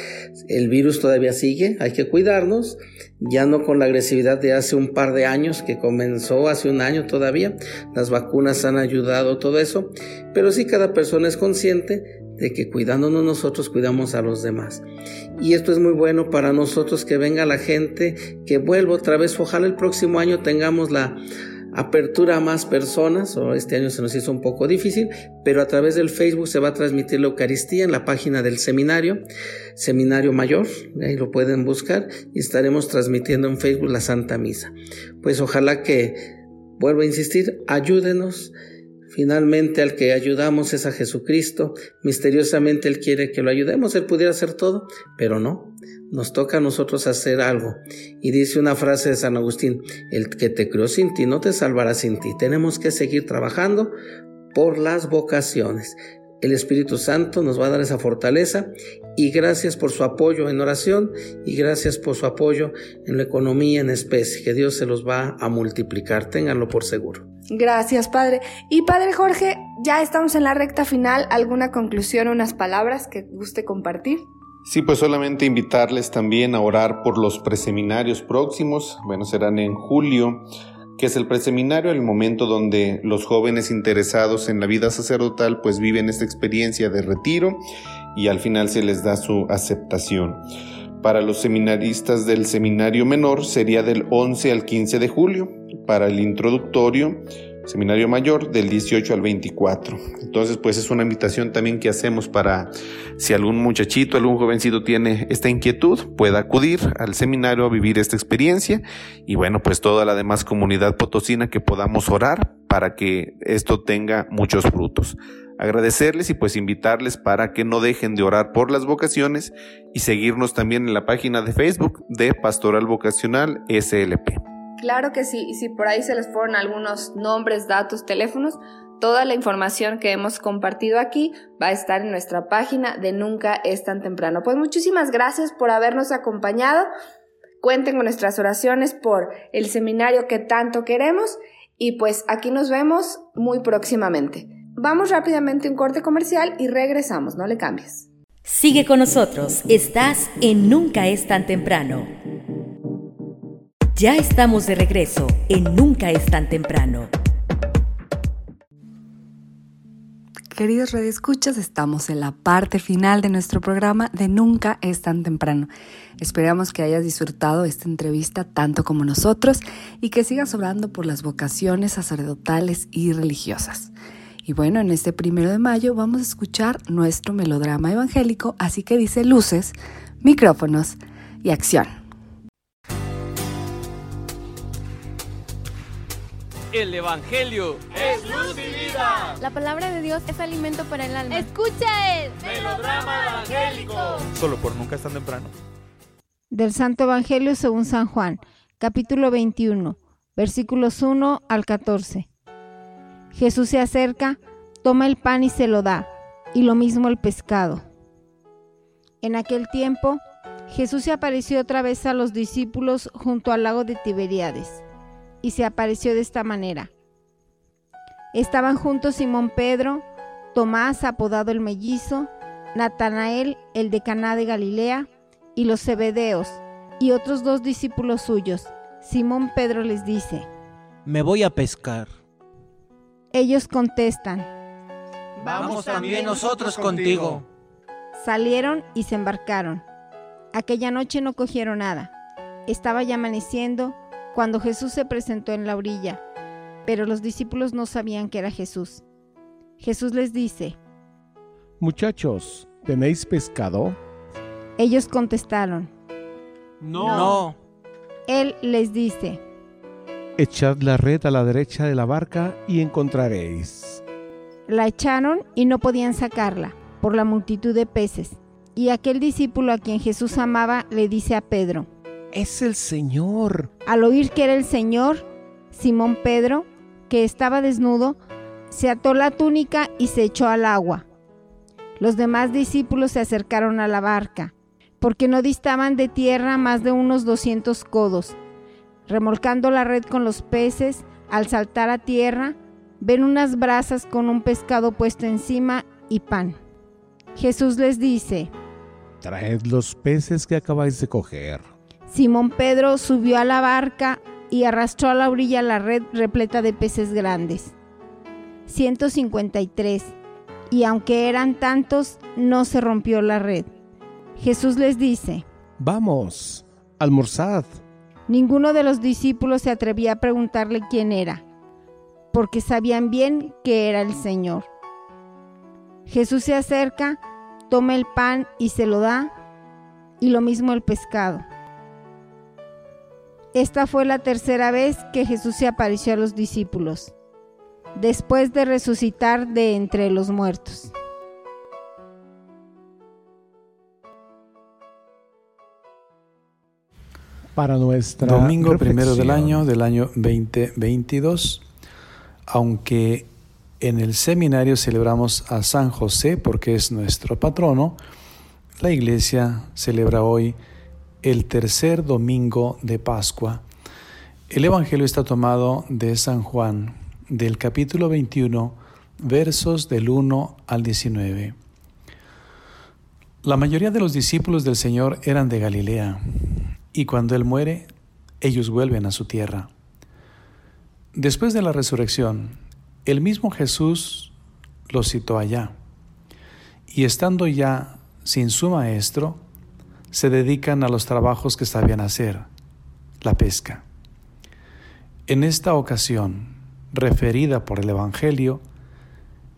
el virus todavía sigue, hay que cuidarnos, ya no con la agresividad de hace un par de años, que comenzó hace un año todavía, las vacunas han ayudado todo eso, pero sí cada persona es consciente de que cuidándonos nosotros cuidamos a los demás. Y esto es muy bueno para nosotros que venga la gente, que vuelva otra vez, ojalá el próximo año tengamos la apertura a más personas, este año se nos hizo un poco difícil, pero a través del Facebook se va a transmitir la Eucaristía en la página del seminario, Seminario Mayor, ahí lo pueden buscar, y estaremos transmitiendo en Facebook la Santa Misa. Pues ojalá que, vuelvo a insistir, ayúdenos. Finalmente al que ayudamos es a Jesucristo. Misteriosamente Él quiere que lo ayudemos. Él pudiera hacer todo, pero no nos toca a nosotros hacer algo. Y dice una frase de San Agustín, el que te creó sin ti no te salvará sin ti. Tenemos que seguir trabajando por las vocaciones. El Espíritu Santo nos va a dar esa fortaleza y gracias por su apoyo en oración y gracias por su apoyo en la economía en especie, que Dios se los va a multiplicar, ténganlo por seguro. Gracias, Padre. Y Padre Jorge, ya estamos en la recta final. ¿Alguna conclusión, unas palabras que guste compartir? Sí, pues solamente invitarles también a orar por los preseminarios próximos. Bueno, serán en julio, que es el preseminario, el momento donde los jóvenes interesados en la vida sacerdotal pues viven esta experiencia de retiro y al final se les da su aceptación. Para los seminaristas del seminario menor sería del 11 al 15 de julio. Para el introductorio Seminario Mayor del 18 al 24. Entonces, pues es una invitación también que hacemos para si algún muchachito, algún jovencito tiene esta inquietud, pueda acudir al seminario a vivir esta experiencia y bueno, pues toda la demás comunidad potosina que podamos orar para que esto tenga muchos frutos. Agradecerles y pues invitarles para que no dejen de orar por las vocaciones y seguirnos también en la página de Facebook de Pastoral Vocacional SLP. Claro que sí, y si por ahí se les fueron algunos nombres, datos, teléfonos, Toda la información que hemos compartido aquí va a estar en nuestra página de Nunca es tan temprano. Pues muchísimas gracias por habernos acompañado. Cuenten con nuestras oraciones por el seminario que tanto queremos y pues aquí nos vemos muy próximamente. Vamos rápidamente a un corte comercial y regresamos, no le cambies. Sigue con nosotros, estás en Nunca es tan temprano. Ya estamos de regreso en Nunca es tan temprano. Queridos redescuchas, estamos en la parte final de nuestro programa de Nunca es tan temprano. Esperamos que hayas disfrutado esta entrevista tanto como nosotros y que sigas orando por las vocaciones sacerdotales y religiosas. Y bueno, en este primero de mayo vamos a escuchar nuestro melodrama evangélico, así que dice luces, micrófonos y acción. El Evangelio es luz y vida. La palabra de Dios es alimento para el alma. Escucha el melodrama evangélico. Solo por nunca es tan temprano. Del Santo Evangelio según San Juan, capítulo 21, versículos 1 al 14. Jesús se acerca, toma el pan y se lo da, y lo mismo el pescado. En aquel tiempo, Jesús se apareció otra vez a los discípulos junto al lago de Tiberíades, y se apareció de esta manera. Estaban juntos Simón Pedro, Tomás, apodado el mellizo, Natanael, el de Caná de Galilea, y los Zebedeos, y otros dos discípulos suyos. Simón Pedro les dice, Me voy a pescar. Ellos contestan, Vamos también nosotros contigo. Salieron y se embarcaron. Aquella noche no cogieron nada. Estaba ya amaneciendo cuando Jesús se presentó en la orilla, pero los discípulos no sabían que era Jesús. Jesús les dice, Muchachos, ¿tenéis pescado? Ellos contestaron, No. no. Él les dice, Echad la red a la derecha de la barca y encontraréis. La echaron y no podían sacarla por la multitud de peces. Y aquel discípulo a quien Jesús amaba le dice a Pedro, Es el Señor. Al oír que era el Señor, Simón Pedro, que estaba desnudo, se ató la túnica y se echó al agua. Los demás discípulos se acercaron a la barca, porque no distaban de tierra más de unos 200 codos. Remolcando la red con los peces, al saltar a tierra, ven unas brasas con un pescado puesto encima y pan. Jesús les dice, Traed los peces que acabáis de coger. Simón Pedro subió a la barca y arrastró a la orilla la red repleta de peces grandes. 153. Y aunque eran tantos, no se rompió la red. Jesús les dice, Vamos, almorzad. Ninguno de los discípulos se atrevía a preguntarle quién era, porque sabían bien que era el Señor. Jesús se acerca, toma el pan y se lo da, y lo mismo el pescado. Esta fue la tercera vez que Jesús se apareció a los discípulos, después de resucitar de entre los muertos. Para nuestra Domingo primero del año, del año 2022, aunque en el seminario celebramos a San José porque es nuestro patrono, la iglesia celebra hoy el tercer domingo de Pascua. El Evangelio está tomado de San Juan, del capítulo 21, versos del 1 al 19. La mayoría de los discípulos del Señor eran de Galilea, y cuando Él muere, ellos vuelven a su tierra. Después de la resurrección, el mismo Jesús los citó allá, y estando ya sin su maestro, se dedican a los trabajos que sabían hacer, la pesca. En esta ocasión, referida por el Evangelio,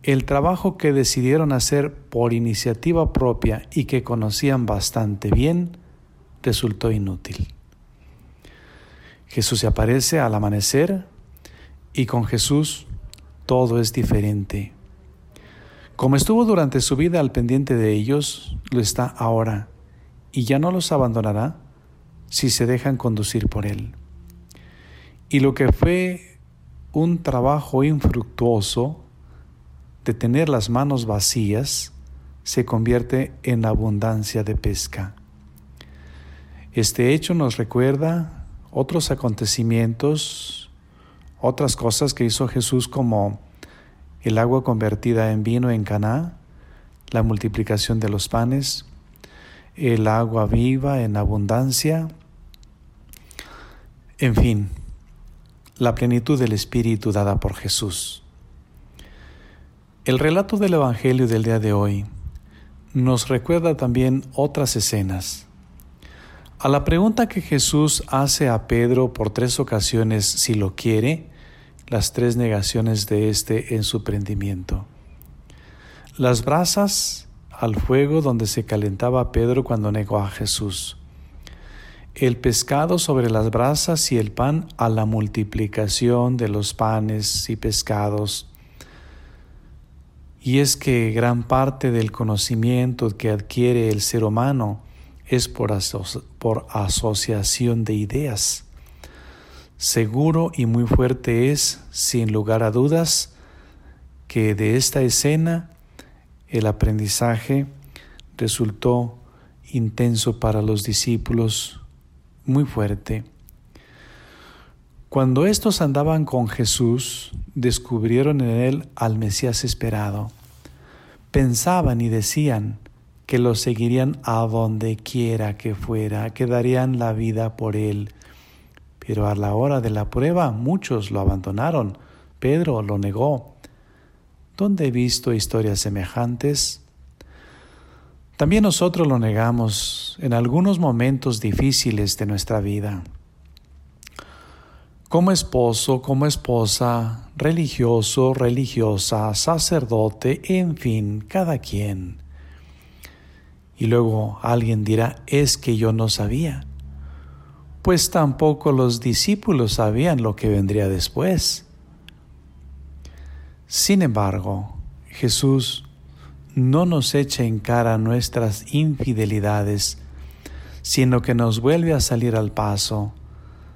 el trabajo que decidieron hacer por iniciativa propia y que conocían bastante bien resultó inútil. Jesús se aparece al amanecer y con Jesús todo es diferente. Como estuvo durante su vida al pendiente de ellos, lo está ahora y ya no los abandonará si se dejan conducir por Él. Y lo que fue un trabajo infructuoso de tener las manos vacías se convierte en abundancia de pesca. Este hecho nos recuerda otros acontecimientos, otras cosas que hizo Jesús como el agua convertida en vino en Caná, la multiplicación de los panes, el agua viva en abundancia, en fin, la plenitud del Espíritu dada por Jesús. El relato del Evangelio del día de hoy nos recuerda también otras escenas. A la pregunta que Jesús hace a Pedro por tres ocasiones si lo quiere, las tres negaciones de éste en su prendimiento. Las brasas al fuego donde se calentaba Pedro cuando negó a Jesús. El pescado sobre las brasas y el pan a la multiplicación de los panes y pescados y es que gran parte del conocimiento que adquiere el ser humano es por, por, asociación de ideas. Seguro y muy fuerte es, sin lugar a dudas, que de esta escena el aprendizaje resultó intenso para los discípulos, muy fuerte. Cuando estos andaban con Jesús, descubrieron en él al Mesías esperado. Pensaban y decían que lo seguirían a donde quiera que fuera, que darían la vida por él. Pero a la hora de la prueba muchos lo abandonaron. Pedro lo negó. ¿Dónde he visto historias semejantes? También nosotros lo negamos en algunos momentos difíciles de nuestra vida como esposo, como esposa, religioso, religiosa, sacerdote, en fin, cada quien. Y luego alguien dirá, es que yo no sabía. Pues tampoco los discípulos sabían lo que vendría después. Sin embargo, Jesús no nos echa en cara nuestras infidelidades, sino que nos vuelve a salir al paso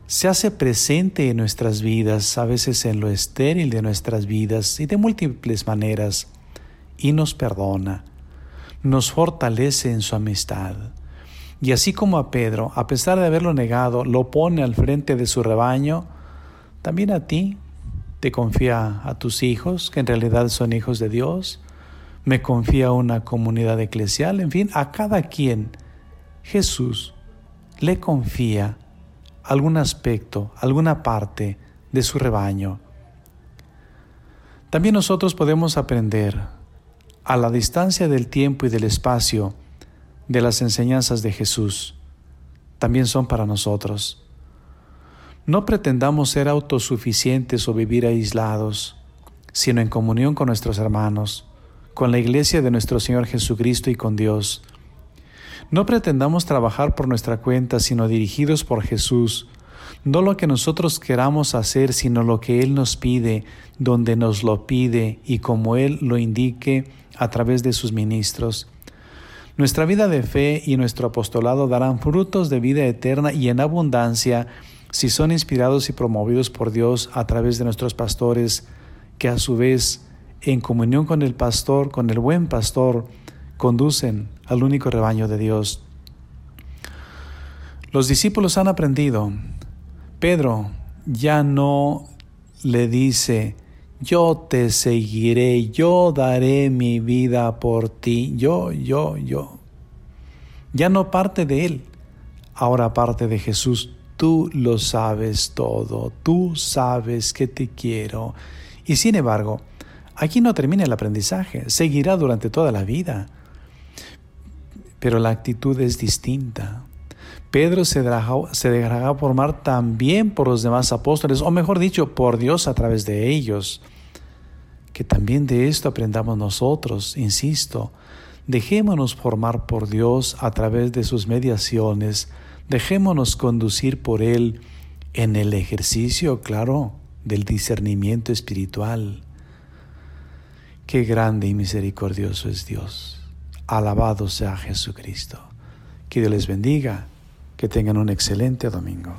se hace presente en nuestras vidas, a veces en lo estéril de nuestras vidas y de múltiples maneras, y nos perdona, nos fortalece en su amistad. Y así como a Pedro, a pesar de haberlo negado, lo pone al frente de su rebaño, también a ti te confía a tus hijos, que en realidad son hijos de Dios, me confía una comunidad eclesial, en fin, a cada quien Jesús le confía algún aspecto, alguna parte de su rebaño. También nosotros podemos aprender a la distancia del tiempo y del espacio de las enseñanzas de Jesús. También son para nosotros. No pretendamos ser autosuficientes o vivir aislados, sino en comunión con nuestros hermanos, con la iglesia de nuestro Señor Jesucristo y con Dios no pretendamos trabajar por nuestra cuenta, sino dirigidos por Jesús. No lo que nosotros queramos hacer, sino lo que Él nos pide, donde nos lo pide y como Él lo indique a través de sus ministros. Nuestra vida de fe y nuestro apostolado darán frutos de vida eterna y en abundancia si son inspirados y promovidos por Dios a través de nuestros pastores, que a su vez, en comunión con el pastor, con el buen pastor, conducen al único rebaño de Dios. Los discípulos han aprendido. Pedro ya no le dice, yo te seguiré, yo daré mi vida por ti, yo, yo, yo. Ya no parte de él, ahora parte de Jesús. Tú lo sabes todo, tú sabes que te quiero. Y sin embargo, aquí no termina el aprendizaje, seguirá durante toda la vida pero la actitud es distinta. Pedro se dejará, formar también por los demás apóstoles, o mejor dicho, por Dios a través de ellos. Que también de esto aprendamos nosotros, insisto. Dejémonos formar por Dios a través de sus mediaciones, dejémonos conducir por Él en el ejercicio, claro, del discernimiento espiritual. Qué grande y misericordioso es Dios. Alabado sea Jesucristo. Que Dios les bendiga. Que tengan un excelente domingo.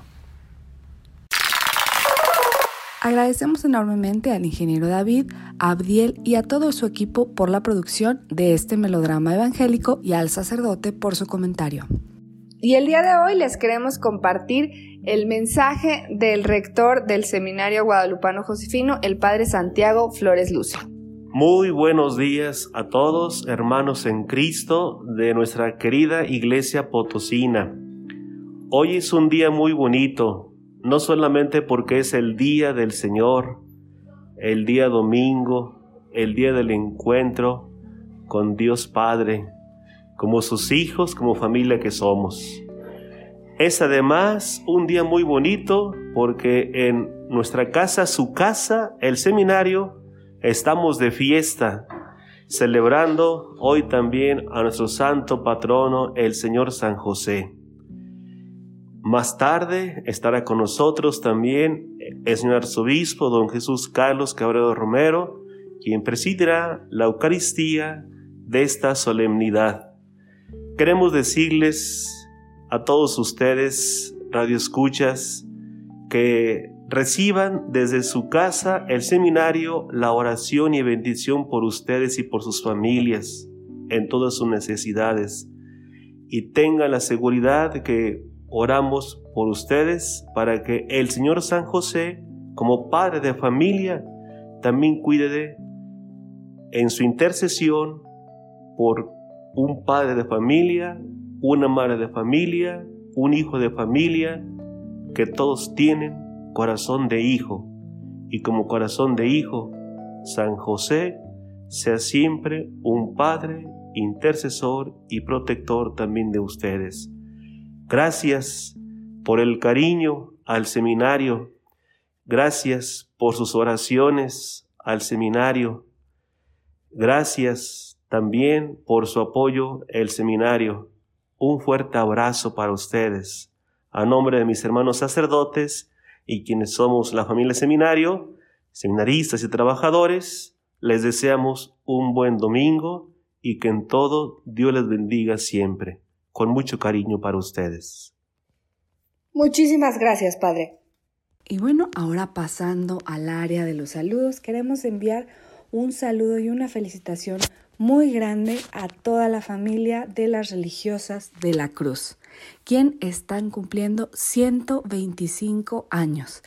Agradecemos enormemente al ingeniero David, a Abdiel y a todo su equipo por la producción de este melodrama evangélico y al sacerdote por su comentario. Y el día de hoy les queremos compartir el mensaje del rector del Seminario Guadalupano Josefino, el padre Santiago Flores Lucio. Muy buenos días a todos, hermanos en Cristo de nuestra querida iglesia potosina. Hoy es un día muy bonito, no solamente porque es el día del Señor, el día domingo, el día del encuentro con Dios Padre, como sus hijos, como familia que somos. Es además un día muy bonito porque en nuestra casa, su casa, el seminario, estamos de fiesta, celebrando hoy también a nuestro santo patrono, el Señor San José. Más tarde estará con nosotros también el señor arzobispo don Jesús Carlos Cabrero Romero, quien presidirá la Eucaristía de esta solemnidad. Queremos decirles a todos ustedes, radioescuchas, que reciban desde su casa el seminario la oración y bendición por ustedes y por sus familias en todas sus necesidades. Y tengan la seguridad de que oramos por ustedes para que el Señor San José, como padre de familia, también cuide de, en su intercesión por un padre de familia, una madre de familia, un hijo de familia, que todos tienen corazón de hijo. Y como corazón de hijo, San José sea siempre un padre, intercesor y protector también de ustedes. Gracias por el cariño al seminario. Gracias por sus oraciones al seminario. Gracias también por su apoyo el seminario. Un fuerte abrazo para ustedes. A nombre de mis hermanos sacerdotes y quienes somos la familia seminario, seminaristas y trabajadores, les deseamos un buen domingo y que en todo Dios les bendiga siempre. Con mucho cariño para ustedes. Muchísimas gracias, Padre. Y bueno, ahora pasando al área de los saludos, queremos enviar un saludo y una felicitación muy grande a toda la familia de las religiosas de la Cruz, quien están cumpliendo 125 años.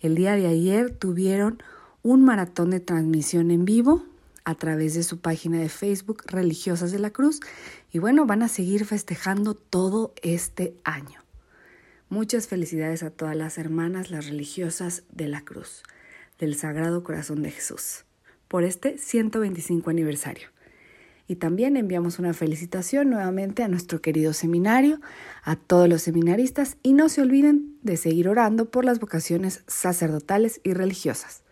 El día de ayer tuvieron un maratón de transmisión en vivo a través de su página de Facebook Religiosas de la Cruz y bueno, van a seguir festejando todo este año. Muchas felicidades a todas las hermanas, las religiosas de la Cruz, del Sagrado Corazón de Jesús, por este 125 aniversario. Y también enviamos una felicitación nuevamente a nuestro querido seminario, a todos los seminaristas y no se olviden de seguir orando por las vocaciones sacerdotales y religiosas.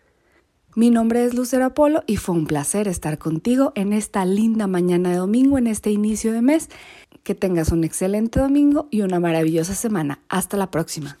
Mi nombre es Lucero Apolo y fue un placer estar contigo en esta linda mañana de domingo, en este inicio de mes. Que tengas un excelente domingo y una maravillosa semana. Hasta la próxima.